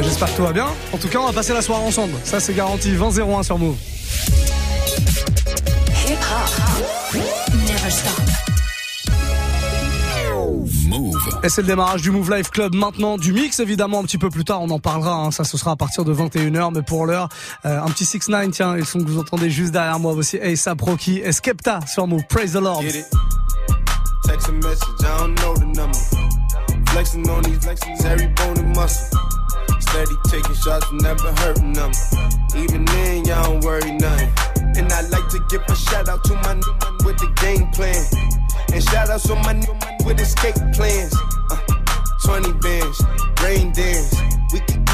J'espère que tout va bien. En tout cas, on va passer la soirée ensemble. Ça, c'est garanti. 20-01 sur Move. Et c'est le démarrage du Move Life Club maintenant, du mix évidemment un petit peu plus tard, on en parlera, hein. ça ce sera à partir de 21h, mais pour l'heure, euh, un petit 6 9 tiens, ils sont que vous entendez juste derrière moi aussi, ASAP Rocky et Skepta sur Move, praise the Lord. Text a message, I don't know the number. Flexing on these flexing every bone and muscle. Steady taking shots, never hurting them. Even then, y'all don't worry nothing. And I like to give a shout out to my new man with the game plan. And shout out to my new man with escape plans. Uh, 20 bands, rain dance. We can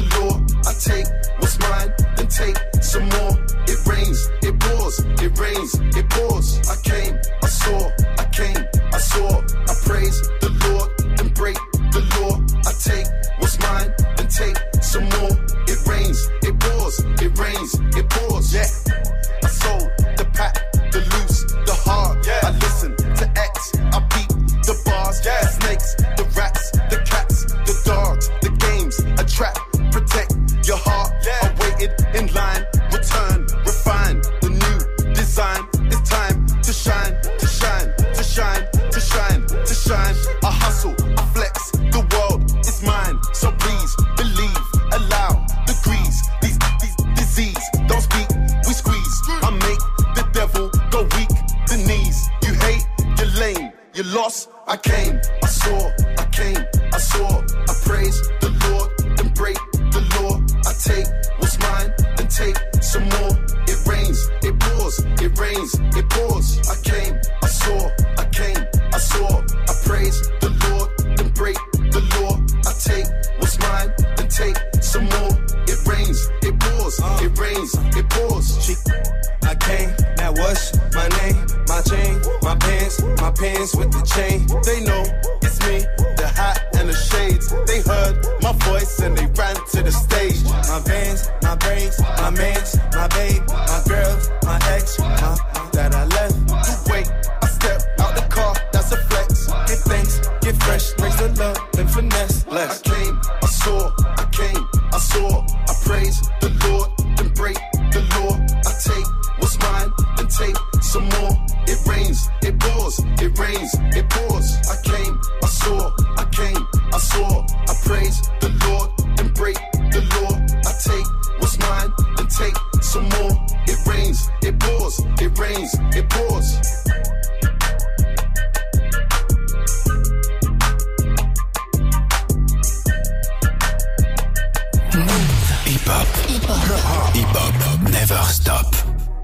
law. I take what's mine, then take some more. It rains, it pours, it rains, it pours. I came, I saw, I came, I saw. I praise the Lord, and break the law. I take what's mine, then take some more. It rains, it pours, it rains, it pours. Yeah, I sold the pack, the loose, the hard. Yeah, I listen to X, I beat the bars. Yeah, the snakes, the rats, the cats, the dogs, the games, a trap,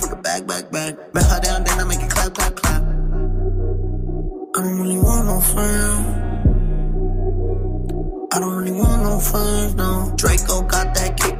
from the back, back, back. Bet her down, then I make it clap, clap, clap. I don't really want no friends. I don't really want no friends, no. Draco got that kickback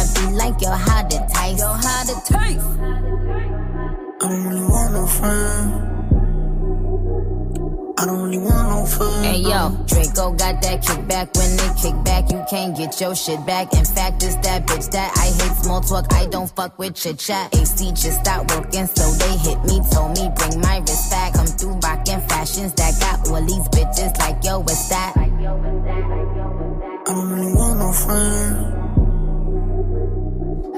be like, yo, how to taste? Yo, how to taste? I don't really want no friend. I don't really want no fun. Hey yo, Draco got that kickback. When they kick back, you can't get your shit back. In fact, it's that bitch that I hate small talk. I don't fuck with chit chat. AC just stopped working, so they hit me. Told me bring my wrist back. Come through rockin' fashions that got all these bitches like yo, what's that? I don't really want no friend.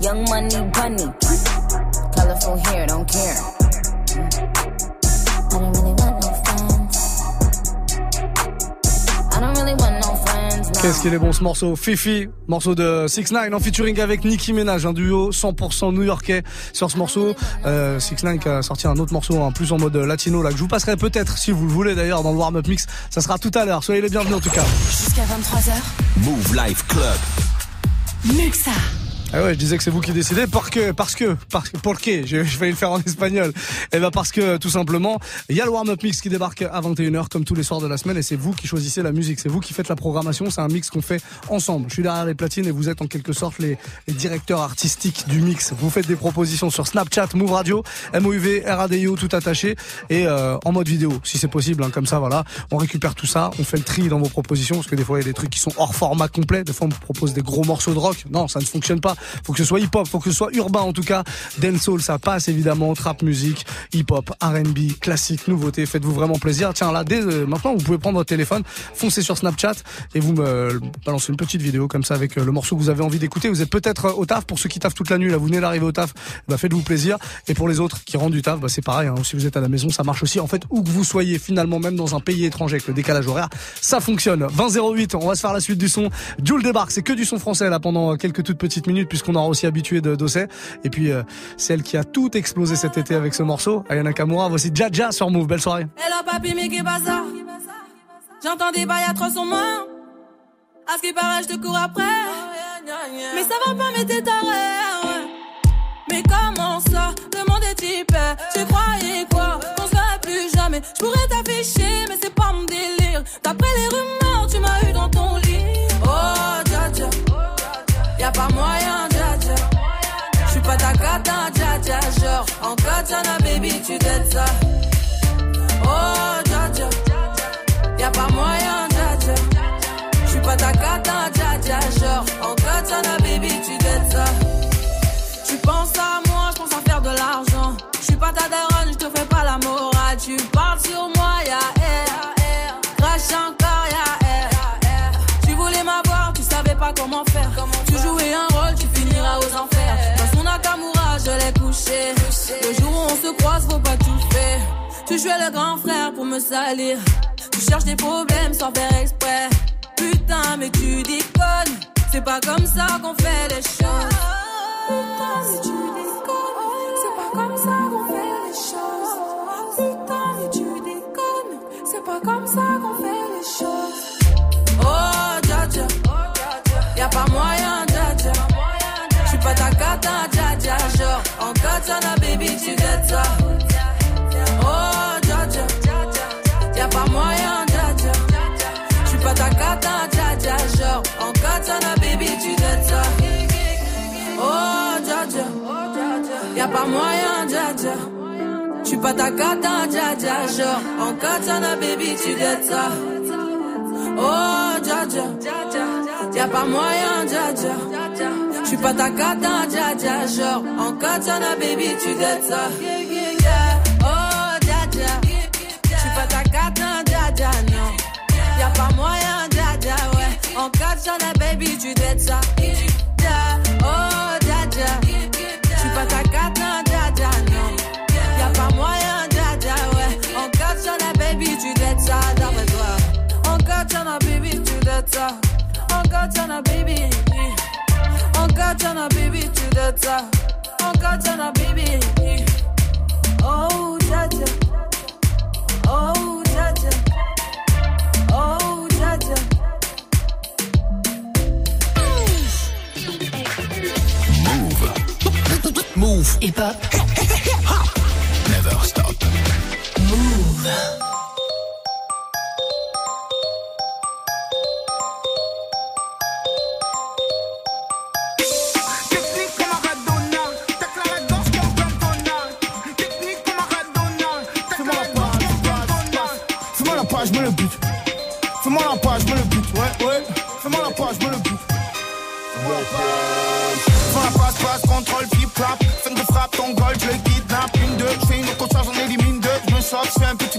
young money bunny. Colorful hair, don't care. I don't really want no friends. I don't really want no friends. No. Qu'est-ce qu'il est bon ce morceau? Fifi, morceau de 6 9 en featuring avec Nicki Minaj, un duo 100% new-yorkais sur ce morceau. Euh, 6 9 qui a sorti un autre morceau en plus en mode latino là que je vous passerai peut-être si vous le voulez d'ailleurs dans le warm-up mix. Ça sera tout à l'heure. Soyez les bienvenus en tout cas. Jusqu'à 23h. Move Life Club. Muxa. Ah ouais, je disais que c'est vous qui décidez parce que, parce que, parce que, je, je vais le faire en espagnol. Et ben parce que, tout simplement, il y a le warm-up mix qui débarque à 21h comme tous les soirs de la semaine et c'est vous qui choisissez la musique, c'est vous qui faites la programmation, c'est un mix qu'on fait ensemble. Je suis derrière les platines et vous êtes en quelque sorte les, les directeurs artistiques du mix. Vous faites des propositions sur Snapchat, Move Radio, MOUV, RADIO, tout attaché et euh, en mode vidéo, si c'est possible, hein, comme ça, voilà. On récupère tout ça, on fait le tri dans vos propositions parce que des fois il y a des trucs qui sont hors format complet, des fois on me propose des gros morceaux de rock. Non, ça ne fonctionne pas. Faut que ce soit hip-hop, faut que ce soit urbain en tout cas. Dancehall, ça passe évidemment, trap musique, hip-hop, R&B, classique, nouveauté. Faites-vous vraiment plaisir. Tiens là, dès euh, maintenant, vous pouvez prendre votre téléphone, foncez sur Snapchat et vous me balancez une petite vidéo comme ça avec euh, le morceau que vous avez envie d'écouter. Vous êtes peut-être euh, au taf pour ceux qui taffent toute la nuit. Là, vous venez d'arriver au taf, bah faites-vous plaisir. Et pour les autres qui rentrent du taf, bah c'est pareil. Hein. Si vous êtes à la maison, ça marche aussi. En fait, où que vous soyez, finalement, même dans un pays étranger avec le décalage horaire, ça fonctionne. 20.08, on va se faire la suite du son. Jules débarque, c'est que du son français là pendant quelques toutes petites minutes puisqu'on aura aussi habitué de Dossé. Et puis euh, celle qui a tout explosé cet été avec ce morceau, Ayana Kamura. Voici Jaja sur Move. Belle soirée. Hello papi, ça J'entends des bails à 300 mains. À ce qui paraît, je te cours après. Mais ça va pas, mais t'es taré. Mais comment ça? Est type. Tu croyais quoi? Qu'on serait plus jamais. Je pourrais t'afficher, mais c'est pas mon délire. D'après les rumeurs, tu m'as eu dans ton lit. Pas moyen, dja dja. J'suis pas ta cata, dja dja. Genre, en katana, baby, tu t'aides ça. Oh, dja dja. Y'a pas moyen, dja dja. J'suis pas ta cata, dja dja. Genre, en katana, baby, tu t'aides ça. Tu penses à moi, je pense à faire de l'argent. Je suis pas ta daronne, je te fais pas la morale. Tu parles sur moi, ya air. Crash encore, ya air. Tu voulais m'avoir, tu savais pas comment faire. Le jour où on se croise, faut pas tout faire. Tu jouais le grand frère pour me salir. Tu cherches des problèmes sans faire exprès. Putain, mais tu déconnes. C'est pas comme ça qu'on fait les choses. Putain, mais tu déconnes. C'est pas comme ça qu'on fait les choses. Putain, mais tu déconnes. C'est pas comme ça qu'on fait les choses. Oh, dja. Y'a pas moyen, dja tu. Oh. Y'a pas moyen, dja dja. Pas ta en baby, tu. Oh. Y'a pas moyen, pas ta dja dja. Genre, en katana, baby, tu t'aides ça. Oh, dja dja. Y'a pas moyen, dja. Je suis pas ta cata, dja genre en baby, tu dettes ça. Oh, dja dja, pas ta cata, dja non. Y'a pas moyen, dja ouais. En katana, baby, tu dettes ça. Oh, dja dja, pas non. Y'a pas moyen, dja ouais. En katana, baby, tu dettes ça. D'après toi, en katana, baby, tu dettes ça. En baby to the top. Oh baby. Oh, Jaja. Oh, Jaja. Oh, Jaja. Move. Move. Hip hop. Never stop. Move. Fais-moi la page, me le but. Ouais, ouais. Fais-moi la page, me le but. Fais-moi la passe, passe, contrôle, flip, flap. Fin de frappe, ton goal, je le kidnappe. Une, deux, je fais une charge, j'en élimine deux. Je me choque, je fais un petit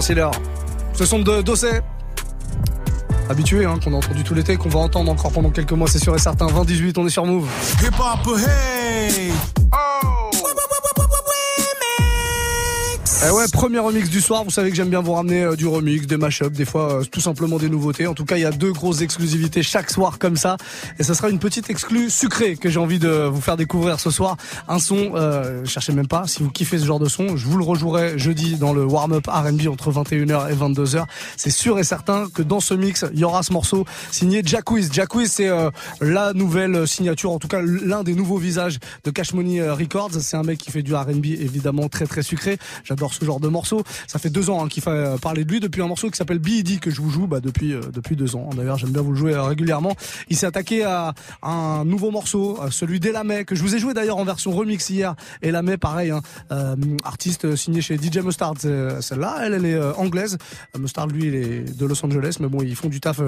C'est l'heure. Ce sont de Dossé. Habitué, hein, qu'on a entendu tout l'été, qu'on va entendre encore pendant quelques mois, c'est sûr et certain. 20-18, on est sur Move. Hip hop, hey! Eh ouais, premier remix du soir. Vous savez que j'aime bien vous ramener euh, du remix, des mashups, des fois euh, tout simplement des nouveautés. En tout cas, il y a deux grosses exclusivités chaque soir comme ça. Et ce sera une petite exclue sucrée que j'ai envie de vous faire découvrir ce soir. Un son, euh, cherchez même pas. Si vous kiffez ce genre de son, je vous le rejouerai jeudi dans le warm-up R&B entre 21h et 22h. C'est sûr et certain que dans ce mix, il y aura ce morceau signé. Jack Wiz, c'est euh, la nouvelle signature, en tout cas l'un des nouveaux visages de Cash Money Records. C'est un mec qui fait du R&B évidemment très très sucré. J'adore ce genre de morceau. Ça fait deux ans hein, qu'il euh, parler de lui depuis un morceau qui s'appelle B.E.D. que je vous joue bah, depuis euh, depuis deux ans. D'ailleurs, j'aime bien vous le jouer euh, régulièrement. Il s'est attaqué à, un nouveau morceau, celui d'Elamé que je vous ai joué d'ailleurs en version remix hier. Elamé, pareil, hein, artiste signé chez DJ Mustard. Celle-là, elle, elle est anglaise. Mustard, lui, il est de Los Angeles, mais bon, ils font du taf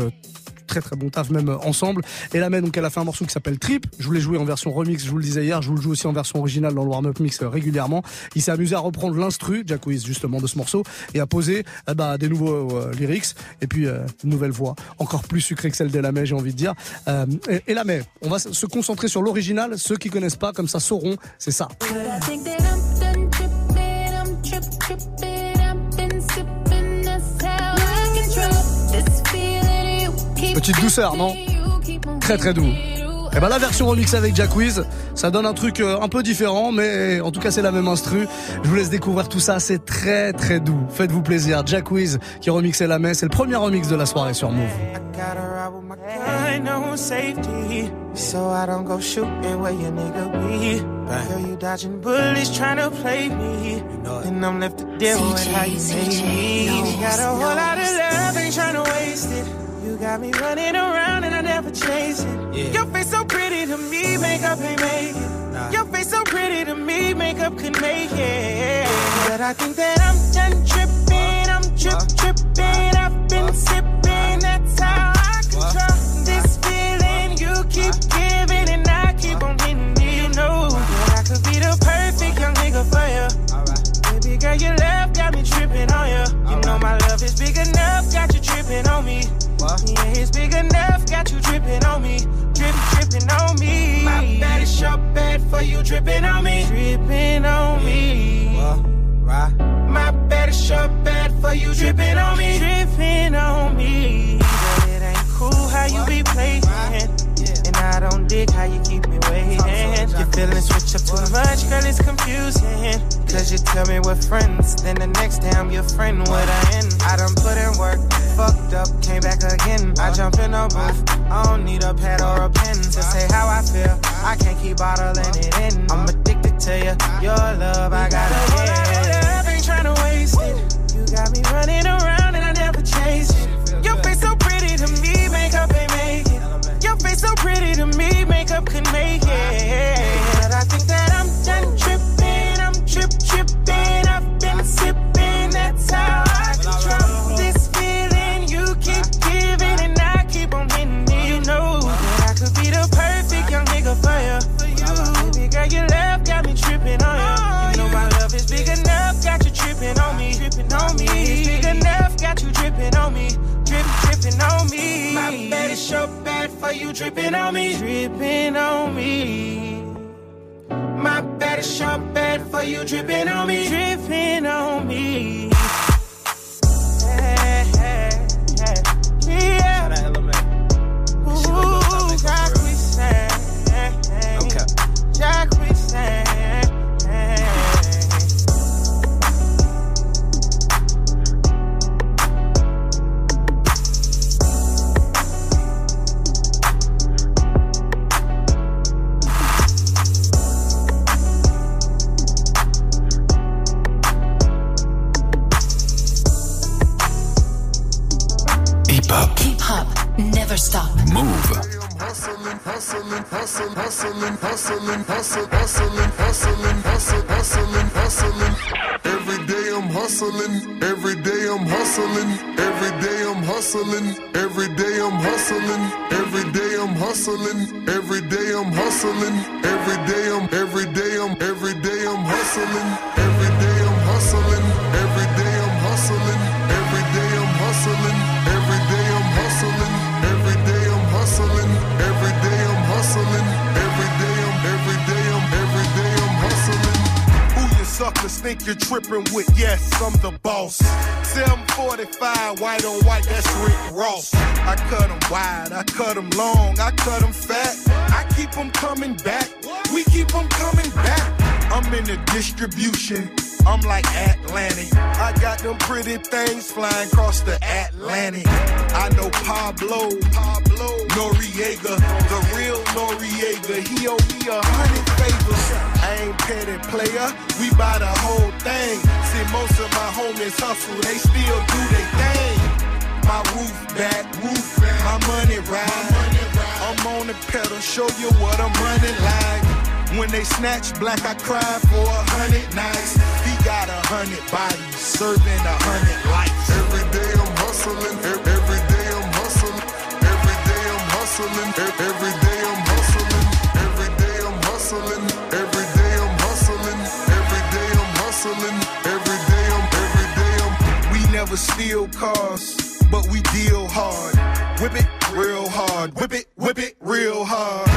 très très bon taf même ensemble. Et donc elle a fait un morceau qui s'appelle Trip. Je voulais jouer en version remix, je vous le disais hier, je vous le joue aussi en version originale dans le warm-up mix régulièrement. Il s'est amusé à reprendre l'instru, Justement de ce morceau et à poser eh ben, des nouveaux euh, lyrics et puis euh, une nouvelle voix encore plus sucrée que celle d'Elamé j'ai envie de dire. Euh, et, on va se concentrer sur l'original. Ceux qui connaissent pas comme ça sauront, c'est ça. Petite douceur, non? Très très doux. Et eh ben la version remix avec Jack Wiz, ça donne un truc euh, un peu différent, mais en tout cas c'est la même instru. Je vous laisse découvrir tout ça, c'est très très doux. Faites-vous plaisir. Jack Wiz qui remixait la messe, c'est le premier remix de la soirée sur Move. So I don't go shooting where your nigga be. Girl, you dodging bullies trying to play me. And I'm left to deal with how you made me. Got a whole lot of love, ain't trying to waste it. Got me running around and I never chase it. Yeah. Your face so pretty to me, makeup ain't make it. Nah. Your face so pretty to me, makeup could make it. But I think that I'm done tripping, I'm trip uh, tripping. I've been uh, sipping, It's big enough, got you dripping on me. Drip, dripping on me. My bad is your bad for you dripping on me. Dripping on me. right. My bad is your bad for you dripping on me. Dripping on me. But it ain't cool how you be playing. Don't dig how you keep me waiting. Your feelings switch up too much, girl, it's confusing. Cause you tell me we're friends, then the next day I'm your friend, what I end. I done put in work, fucked up, came back again. I jump in the booth, I don't need a pad or a pen to say how I feel. I can't keep bottling it in. I'm addicted to you, your love, I gotta get. You're tripping with? Yes, I'm the boss. 745, white on white, that's Rick Ross. I cut 'em wide, I cut 'em long, I cut 'em fat. I keep 'em coming back, we keep 'em coming back. I'm in the distribution, I'm like Atlantic. I got them pretty things flying across the Atlantic. I know Pablo, Pablo Noriega, the real Noriega. He owe me a hundred favors. I ain't petty player, we buy the whole thing. See, most of my homies hustle, they still do their thing. My roof back, roof back, my money ride. I'm on the pedal, show you what I'm running like. When they snatch black, I cry for a hundred nights. He got a hundred bodies, serving a hundred lives. Every day I'm hustling, every day I'm hustling, every day I'm hustling, every day I'm hustling, every day I'm hustling, every day I'm hustling, every day I'm hustling, every day I'm every day I'm We never steal cars, but we deal hard. Whip it real hard, whip it, whip it real hard.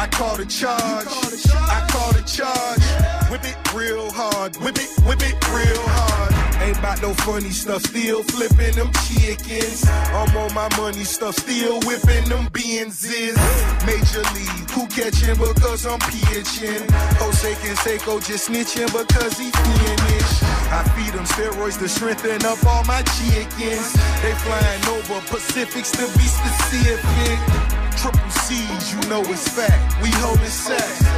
I call the charge, I call the charge. Whip it real hard, whip it, whip it real hard. Ain't about no funny stuff, still flipping them chickens. I'm on my money stuff, still whipping them Benzes. Major league, who catching because I'm pitching? Jose Canseco just snitching because he finished. I feed them steroids to strengthen up all my chickens. They flying over Pacifics to be specific. Triple C's, you know it's fact. We holding sacks.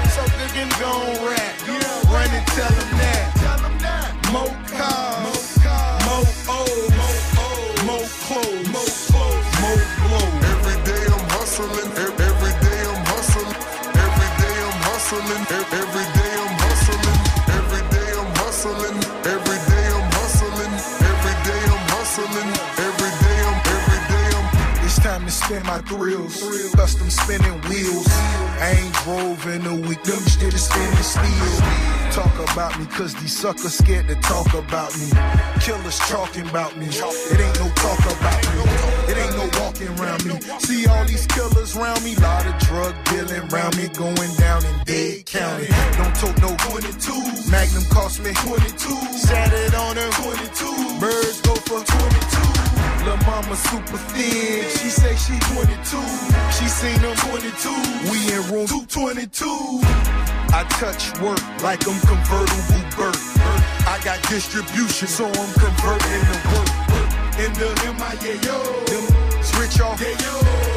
My thrills. Custom spinning wheels. I ain't drove in a week. Them shit is spinning steel. Talk about me, cause these suckers scared to talk about me. Killers talking about me. It ain't no talk about me. It ain't no walking around me. See all these killers around me. Lot of drug dealing around me. Going down in Dade County. Don't talk no 22. Magnum cost me 22. Sat it on her 22. Birds go for 22. Lil' mama super thin. She say she 22. She seen them 22. We in room 222. I touch work like I'm convertible Burt. I got distribution, so I'm converting to work. in the MIA, yo. Switch off,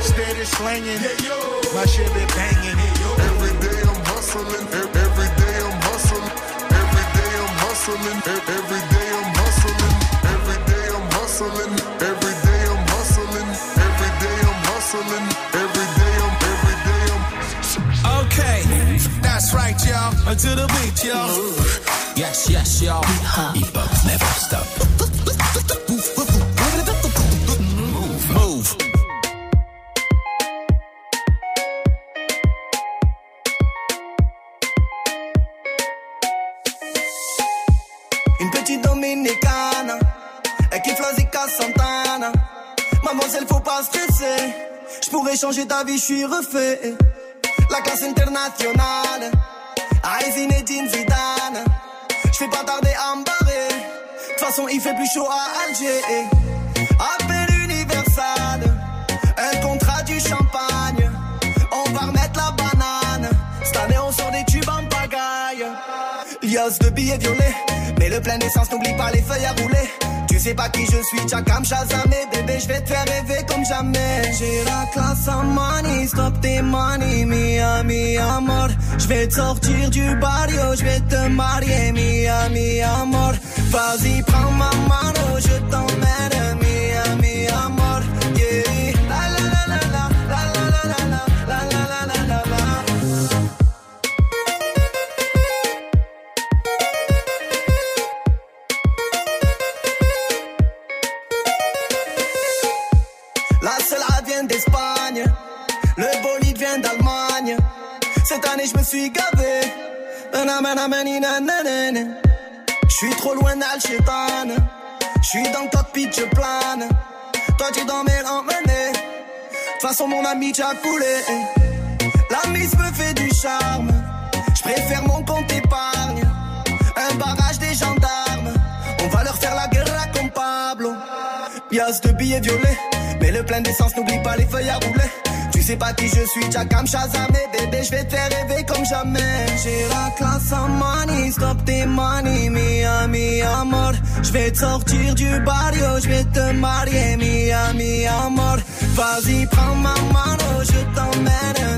steady slanging. My shit been banging. Every day I'm hustling. Every day I'm hustling. Every day I'm hustling. Every day hustling. Every day I'm hustling. Every day I'm hustling. Every day I'm. Every day I'm. Okay, that's right, y'all. Until the beat, y'all. Yes, yes, y'all. Hip hop never stop. Move. Move. Une petite dominicane, elle kiffe la Zika Santana. Mademoiselle, faut pas stresser. Je pourrais changer ta vie, je suis refait. La classe internationale, Aïe Zinedine Zidane. Je fais pas tarder à me barrer. De toute façon, il fait plus chaud à Alger. Appel universal, un contrat du champagne. On va remettre la banane. Cette année, on sort des tubes en pagaille. Lios de billets violets. Mais le plein d'essence, n'oublie pas les feuilles à rouler. Tu sais pas qui je suis, Chakam Shazam et bébé, je vais te faire rêver comme jamais. J'ai la classe en money, stop tes money, mia, mi amor. Je vais te sortir du barrio, je vais te marier, mia, mi amor. Vas-y, prends ma mano, je t'emmène, mia, année, je me suis gavé. Je suis trop loin d'Alchétan. Je suis dans le cockpit, je plane. Toi, tu dans mes emmener. De façon, mon ami, tu as coulé. La mise me fait du charme. Je préfère mon compte épargne. Un barrage des gendarmes. On va leur faire la guerre comme Pablo. Pièce de billets violets. Mais le plein d'essence, n'oublie pas les feuilles à rouler. Sais pas qui je suis, Chakam Shazam et bébé, je vais te faire rêver comme jamais. J'ai la classe en money, stop tes money, mia, mi amor. Je vais te sortir du barrio, je vais te marier, mia, mi amor. Vas-y, prends ma mano, je t'emmène,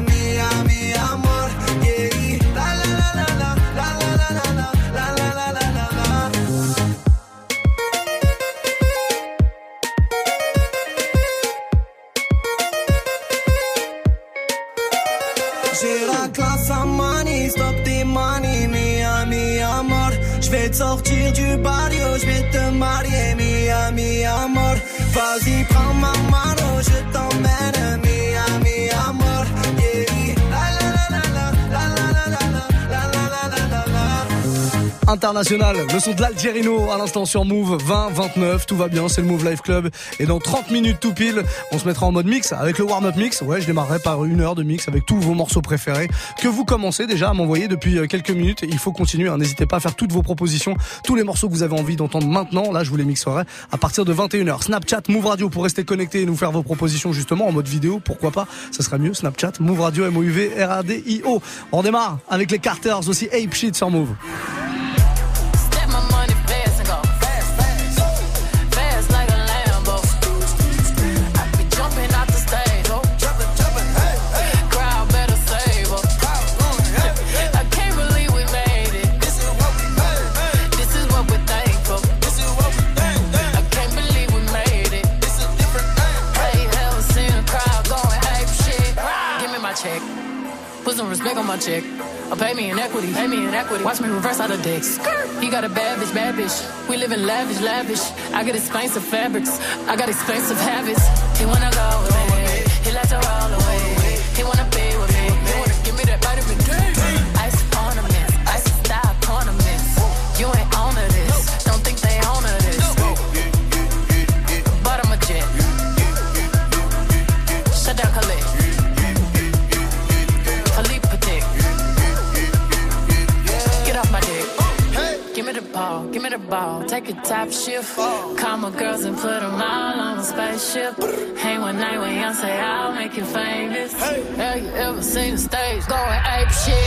International, le son de l'Algerino à l'instant sur Move 20 29, tout va bien, c'est le Move Life Club et dans 30 minutes tout pile, on se mettra en mode mix avec le warm-up mix. Ouais, je démarrerai par une heure de mix avec tous vos morceaux préférés que vous commencez déjà à m'envoyer depuis euh, quelques minutes. Il faut continuer, hein. n'hésitez pas à faire toutes vos propositions, tous les morceaux que vous avez envie d'entendre maintenant. Là, je vous les mixerai à partir de 21h. Snapchat, Move Radio pour rester connecté et nous faire vos propositions justement en mode vidéo, pourquoi pas? Ça serait mieux. Snapchat, Move Radio, M O U V R A D I O. On démarre avec les Carters aussi Ape Shit sur Move. Respect on my check. Or pay me in equity, pay me in equity. Watch me reverse out of dicks. He got a bad bitch, bad bitch. We live in lavish, lavish. I got expensive fabrics. I got expensive habits. He wanna go. Call my girls and put them all on a spaceship. Hang one night when young say I'll make you famous. Have you ever seen the stage going ape shit?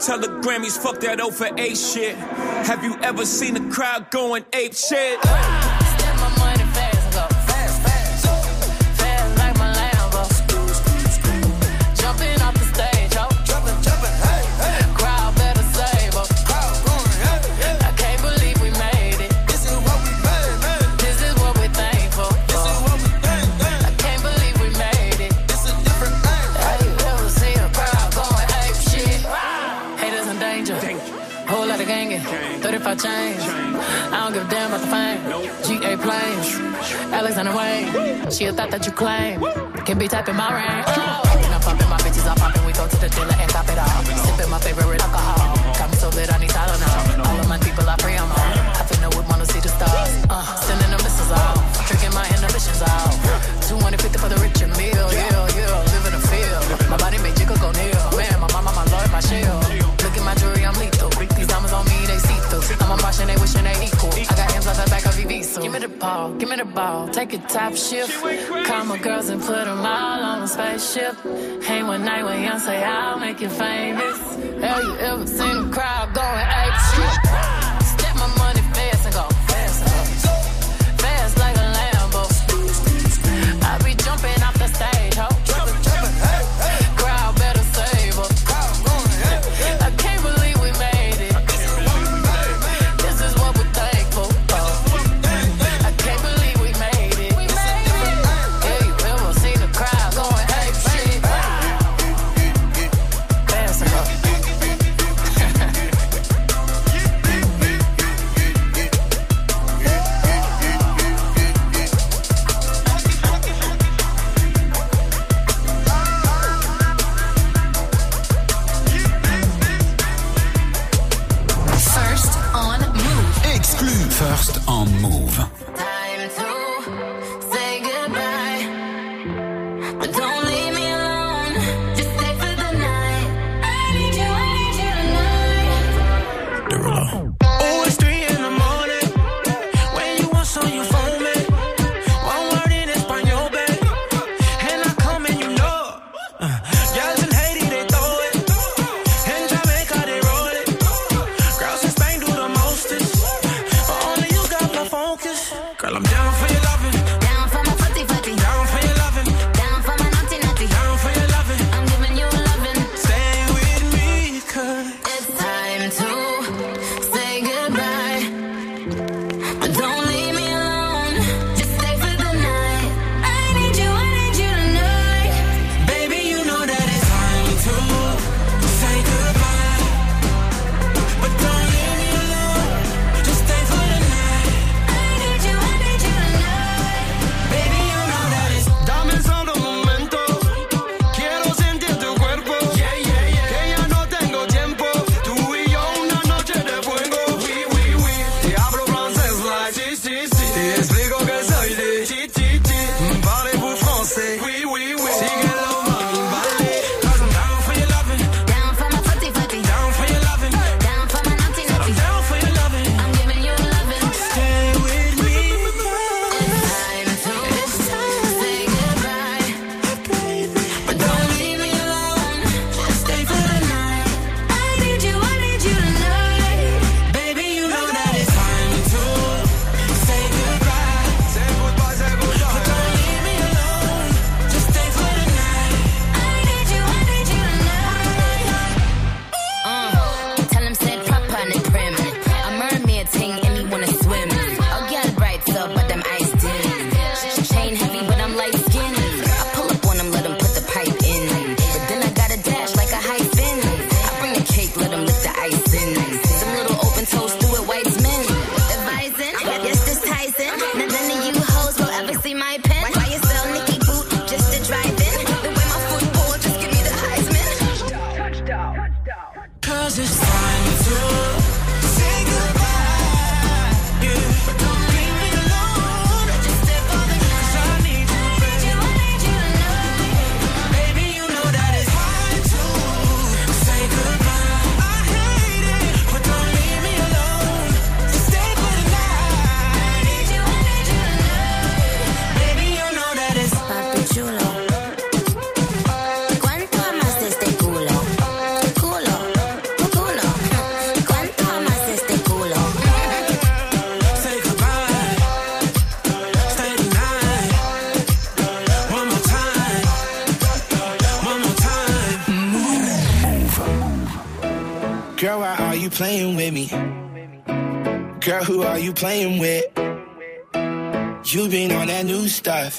Tell the Grammys, fuck that O for A shit. Have you ever seen a crowd going ape shit? Gangin'. 35 chains. I don't give a damn about the fame. GA planes. Alexander Wayne. She a thought that you claim. Can be typing my range. Oh. I'm popping my bitches, I'm popping. We go to the dealer and cop it all. Sipping my favorite alcohol. Got me so lit, I need Tylenol. Give me the ball, give me the ball. Take a top shift. Call my girls and put them all on a spaceship. Hang one night with young, say I'll make you famous. Have you ever seen a crowd going ape shit?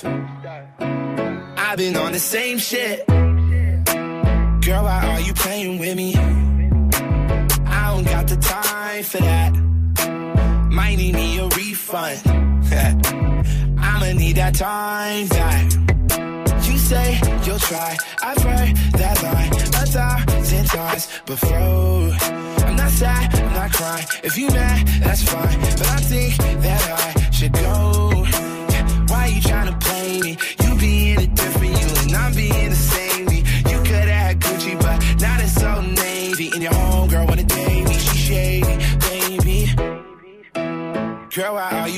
I've been on the same shit.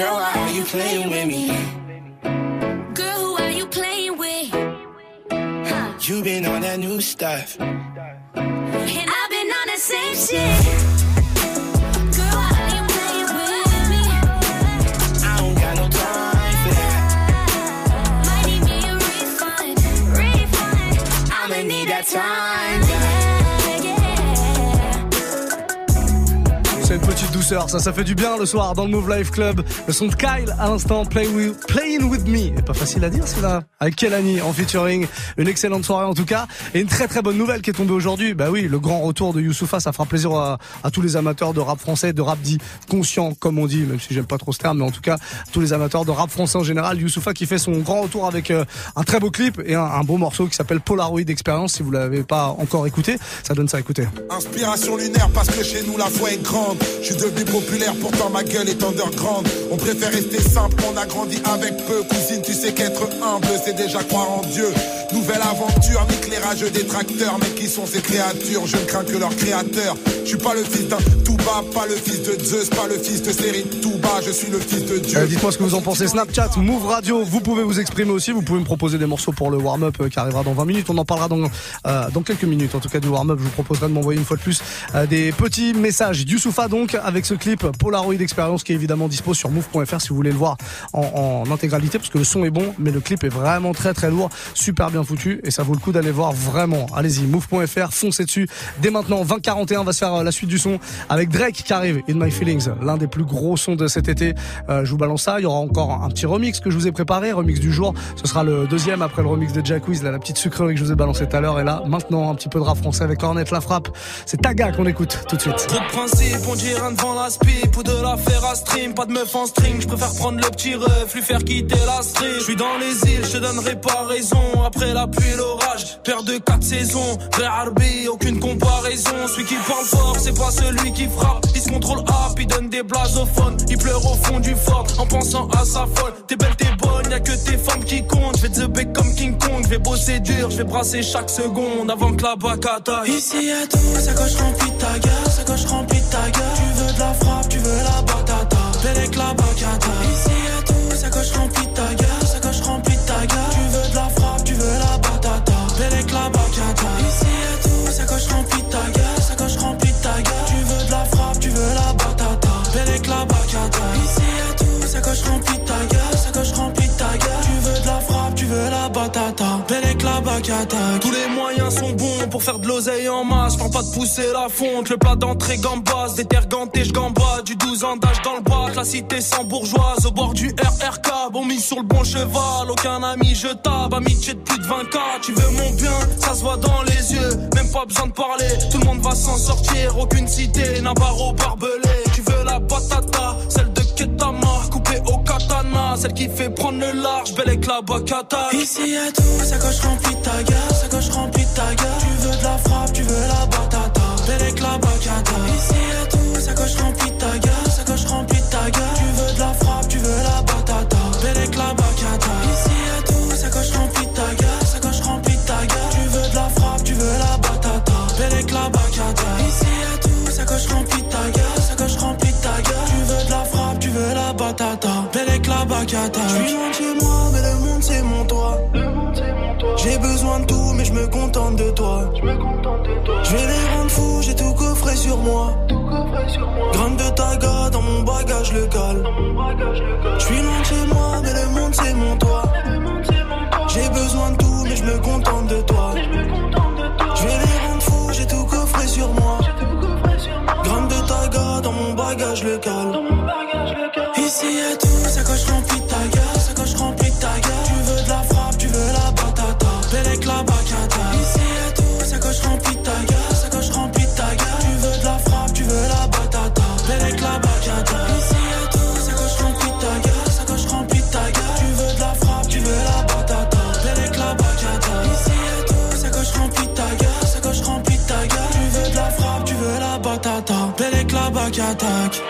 Girl, why are you playing with me? Girl, who are you playing with? Huh. You been on that new stuff. And I've been on the same shit. Girl, why are you playing with me? I don't got no time for that. Might need me a refund. Refund. I'ma need that time ça, ça fait du bien le soir dans le Move Life Club. Le son de Kyle à l'instant, Play with, Playing With Me. Pas facile à dire celui-là. Avec Kelani en featuring. Une excellente soirée en tout cas. Et une très très bonne nouvelle qui est tombée aujourd'hui. Bah oui, le grand retour de Youssoufa, ça fera plaisir à, tous les amateurs de rap français, de rap dit conscient comme on dit, même si j'aime pas trop ce terme, mais en tout cas, tous les amateurs de rap français en général. Youssoufa qui fait son grand retour avec euh, un très beau clip et un, beau morceau qui s'appelle Polaroid Experience. Si vous l'avez pas encore écouté, ça donne ça à écouter. Inspiration lunaire parce que chez nous la foi est grande. Populaire, pourtant ma gueule est underground. On préfère rester simple, on a grandi avec peu. Cousine, tu sais qu'être humble, c'est déjà croire en Dieu. Nouvelle aventure, éclairage des tracteurs. Mais qui sont ces créatures? Je ne crains que leur créateur. Je suis pas le fils d'un Touba, pas le fils de Zeus, pas le fils de série Touba. Je suis le fils de Dieu. Euh, Dites-moi ce que vous en pensez. Snapchat, Move Radio, vous pouvez vous exprimer aussi. Vous pouvez me proposer des morceaux pour le warm-up euh, qui arrivera dans 20 minutes. On en parlera dans, euh, dans quelques minutes. En tout cas, du warm-up, je vous proposerai de m'envoyer une fois de plus des petits messages. Youssoufa donc, avec ce clip Polaroid Experience qui est évidemment dispo sur move.fr si vous voulez le voir en, en intégralité parce que le son est bon, mais le clip est vraiment très très lourd, super bien foutu et ça vaut le coup d'aller voir vraiment. Allez-y, move.fr, foncez dessus. Dès maintenant, 2041, on va se faire euh, la suite du son avec Drake qui arrive, In My Feelings, l'un des plus gros sons de cet été. Euh, je vous balance ça. Il y aura encore un petit remix que je vous ai préparé, remix du jour. Ce sera le deuxième après le remix de Jack Wiz, la petite sucrerie que je vous ai balancé tout à l'heure. Et là, maintenant, un petit peu de rap français avec Cornet La Frappe. C'est Taga qu'on écoute tout de suite. Devant la ou de la faire à stream. Pas de meuf en string, je préfère prendre le petit ref, lui faire quitter la stream. Je suis dans les îles, je te donnerai pas raison. Après la pluie l'orage, père de quatre saisons. Vers Arbi, aucune comparaison. Celui qui parle fort, c'est pas celui qui frappe. Il se contrôle up, il donne des blasophones. Il pleure au fond du fort en pensant à sa folle. T'es belle, t'es bonne, y'a que tes femmes qui comptent. Je vais te bec comme King Kong, je vais bosser dur, je vais brasser chaque seconde avant que la bac attaque. Ici y'a tout, coche ta gueule, sacoche remplie de ta gueule. Tu veux de la frappe, tu veux la batata. Bellec la bacata. Ici y'a tout, sacoche remplie de ta gueule, sacoche remplie de ta gueule. Tu veux de la frappe, tu veux la batata. Bellec la bacata. Ici y'a tout, sacoche remplie de ta gueule, sacoche remplie de ta gueule. Tu veux de la frappe, tu veux la batata. Bellec la bacata. Ici y'a tout, sacoche remplie de ta gueule, sacoche remplie de ta gueule. Tu veux de la frappe, tu veux la batata. Bellec la bacata. Tous les sont bons pour faire de l'oseille en masse. Prends pas de pousser la fonte, le plat d'entrée gambas. Déterganté, je gamba. Du 12 ans d'âge dans le bac. La cité sans bourgeoise au bord du RRK. Bon mis sur le bon cheval, aucun ami je tape. Amitié de plus de 20k. Tu veux mon bien, ça se voit dans les yeux. Même pas besoin de parler, tout le monde va s'en sortir. Aucune cité n'a barreau barbelé. Tu veux la batata, celle de Ketama. Coupée au katana, celle qui fait prendre le large. Belle avec la bacata. Ici y'a tout, sacoche remplie de ta gueule, sacoche remplie de Tu veux de la frappe, tu veux la batata. Bellec la bacata. Ici y'a tout, sacoche remplie de ta gueule, sacoche remplie de ta gueule. Tu veux de la frappe, tu veux la batata. Bellec la bacata. Ici y'a tout, sacoche remplie de ta gueule, sacoche remplie de ta gueule. Tu veux de la frappe, tu veux la batata. Bellec la bacata. Ici y'a tout, sacoche remplie de ta gueule, sacoche remplie de ta gueule. Tu veux de la frappe, tu veux la batata. Bellec la bacata. Je me contente de toi. Je vais les rendre fous, j'ai tout coffré sur moi. Gramme de taga dans mon bagage local. Je suis loin de chez moi, mais le monde c'est mon toit. J'ai besoin de tout, mais je me contente de toi. Je vais les rendre fous, j'ai tout coffré sur moi. Gramme de taga dans mon bagage local. Ici y'a tout, sacoche remplie la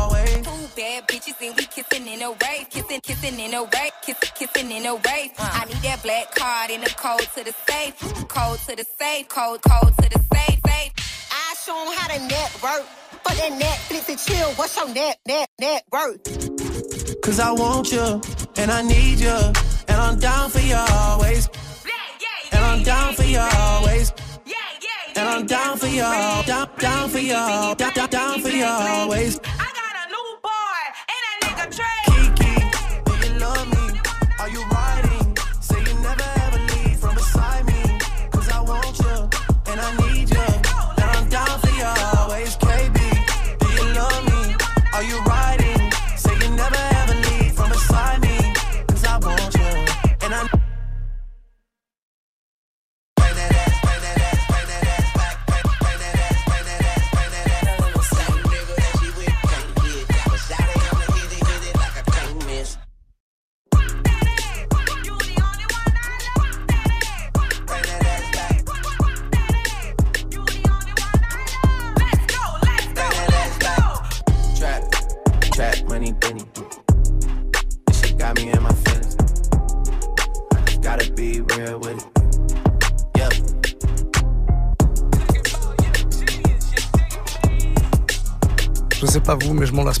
bad bitches and we kissing in a rave, kissing, kissing in a rave, kissing, kissing in a rave. Uh. I need that black card in the code to the safe, code to the safe, code, code to the safe, safe. I show 'em how to network. For that Netflix and chill, what's your net, net, net worth? Cause I want you, and I need you. And I'm down for you always. And I'm down for you always. And I'm down for you, down, down for you, down, down, down for you always.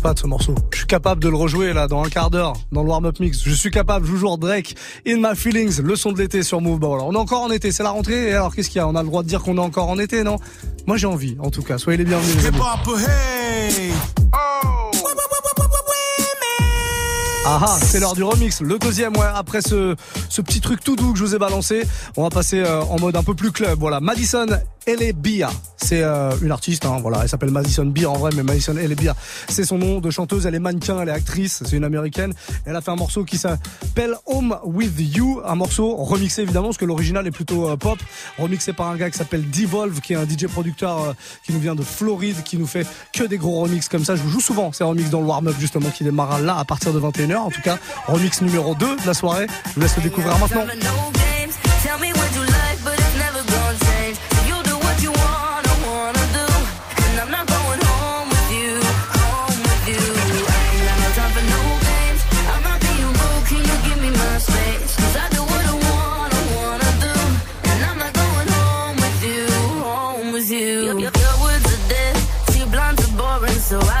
Pas de ce morceau. Je suis capable de le rejouer là dans un quart d'heure dans le warm-up mix. Je suis capable. Je joue toujours Drake, In My Feelings, le son de l'été sur Move. Bah voilà, on est encore en été, c'est la rentrée. Et alors qu'est-ce qu'il y a? On a le droit de dire qu'on est encore en été, non? Moi j'ai envie, en tout cas. Soyez les bienvenus. Les. Ah ah, c'est l'heure du remix. Le deuxième, ouais, après ce, ce petit truc tout doux que je vous ai balancé, on va passer euh, en mode un peu plus club. Voilà, Madison Elebia. C'est euh, une artiste, hein, voilà, elle s'appelle Madison Beer en vrai, mais Madison Elebia, c'est son nom de chanteuse. Elle est mannequin, elle est actrice, c'est une américaine. Elle a fait un morceau qui s'appelle Home With You, un morceau remixé évidemment, parce que l'original est plutôt euh, pop, remixé par un gars qui s'appelle Devolve, qui est un DJ producteur euh, qui nous vient de Floride, qui nous fait que des gros remixes comme ça. Je vous joue souvent ces remixes dans le warm-up justement, qui démarra là à partir de 21h. En tout cas, remix numéro 2 de la soirée. Je vous laisse le découvrir maintenant. So I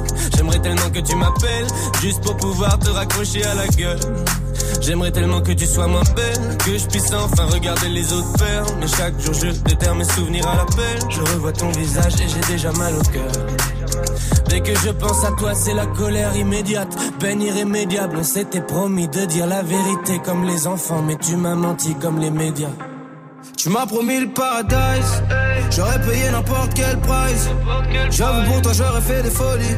J'aimerais tellement que tu m'appelles, juste pour pouvoir te raccrocher à la gueule. J'aimerais tellement que tu sois moins belle, que je puisse enfin regarder les autres faire. Mais chaque jour je déterre mes souvenirs à l'appel. Je revois ton visage et j'ai déjà mal au cœur. Dès que je pense à toi, c'est la colère immédiate, peine irrémédiable. On s'était promis de dire la vérité comme les enfants, mais tu m'as menti comme les médias. Tu m'as promis le paradise. J'aurais payé n'importe quel price. J'avoue pour toi j'aurais fait des folies.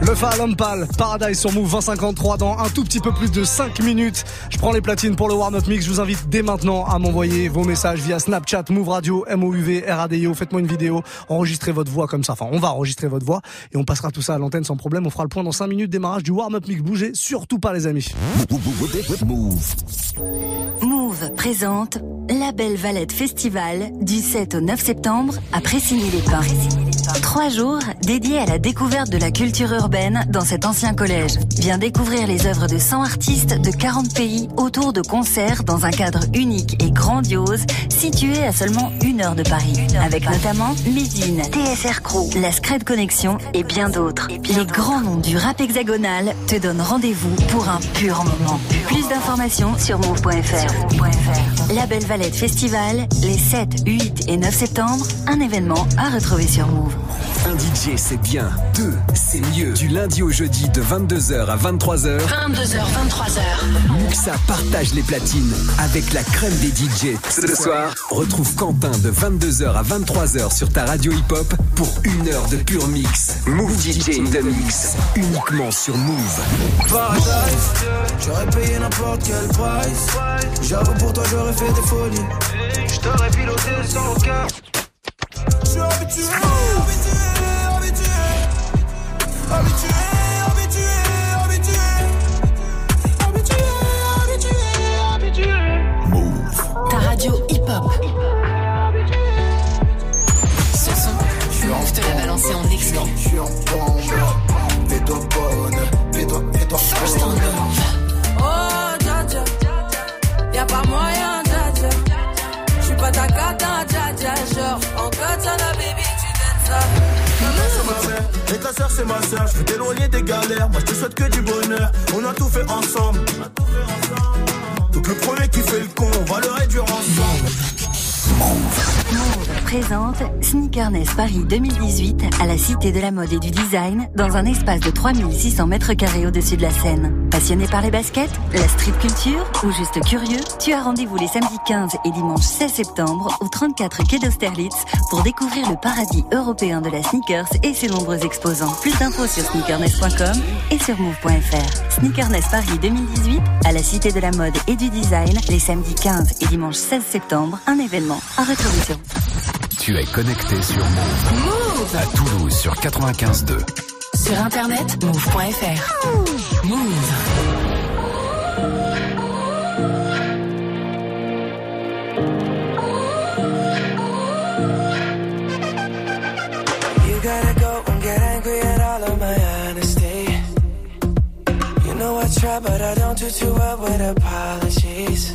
Le Pal, Paradise sur Move 2053 dans un tout petit peu plus de 5 minutes. Je prends les platines pour le warm-up mix. Je vous invite dès maintenant à m'envoyer vos messages via Snapchat, Move Radio, MOUV, RADIO. Faites-moi une vidéo, enregistrez votre voix comme ça. Enfin, on va enregistrer votre voix et on passera tout ça à l'antenne sans problème. On fera le point dans 5 minutes démarrage du warm-up mix. Bougez surtout pas les amis. Move. Move présente la Belle Valette Festival du 7 au 9 septembre à Pressigny-les-Pins. Trois jours dédiés à la découverte de la culture urbaine dans cet ancien collège. Viens découvrir les œuvres de 100 artistes de 40 pays autour de concerts dans un cadre unique et grandiose situé à seulement une heure de Paris. Avec notamment Médine, TSR Crew, La Scred Connexion et bien d'autres. Les grands noms du rap hexagonal te donnent rendez-vous pour un pur moment. Plus d'informations sur move.fr. La Belle Valette Festival, les 7, 8 et 9 septembre, un événement à retrouver sur Move. DJ c'est bien, deux c'est mieux. Du lundi au jeudi de 22h à 23h. 22h, 23h. Muxa partage les platines avec la crème des DJ. Ce soir, retrouve Quentin de 22h à 23h sur ta radio hip-hop pour une heure de pur mix. Move DJ in the mix. Uniquement sur Move. Paradise. J'aurais payé n'importe quel price. J'avoue pour toi j'aurais fait des folies. J't'aurais piloté sans. J'suis habitué, habitué. Habitué, ta soeur c'est ma soeur. Je veux t'éloigner des galères, moi je te souhaite que du bonheur. On a tout fait ensemble. Donc le premier qui fait le con, on va le réduire ensemble. Move présente Sneakerness Paris 2018 à la Cité de la Mode et du Design dans un espace de 3600 mètres carrés au-dessus de la Seine. Passionné par les baskets, la street culture ou juste curieux, tu as rendez-vous les samedis 15 et dimanche 16 septembre au 34 quai d'Austerlitz pour découvrir le paradis européen de la sneakers et ses nombreux exposants. Plus d'infos sur sneakerness.com et sur move.fr. Sneakerness Paris 2018 à la Cité de la Mode et du Design les samedis 15 et dimanche 16 septembre, un événement à sur Tu es connecté sur Move. Move. À Toulouse sur 95.2. Sur internet, move.fr. Move. You gotta go and get angry at all of my honesty. You know I try, but I don't do too well with apologies.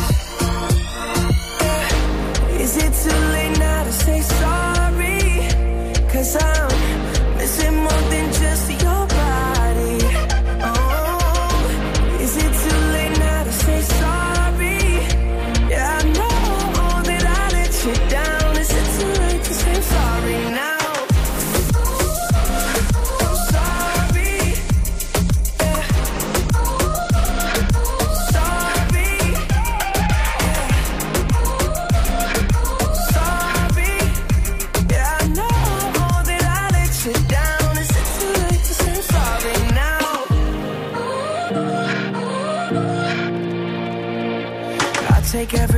Is it too late now to say sorry? Cause I'm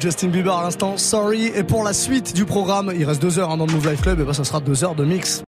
Justin Bieber à l'instant, sorry. Et pour la suite du programme, il reste deux heures hein, dans le Move Life Club, et ben ça sera deux heures de mix.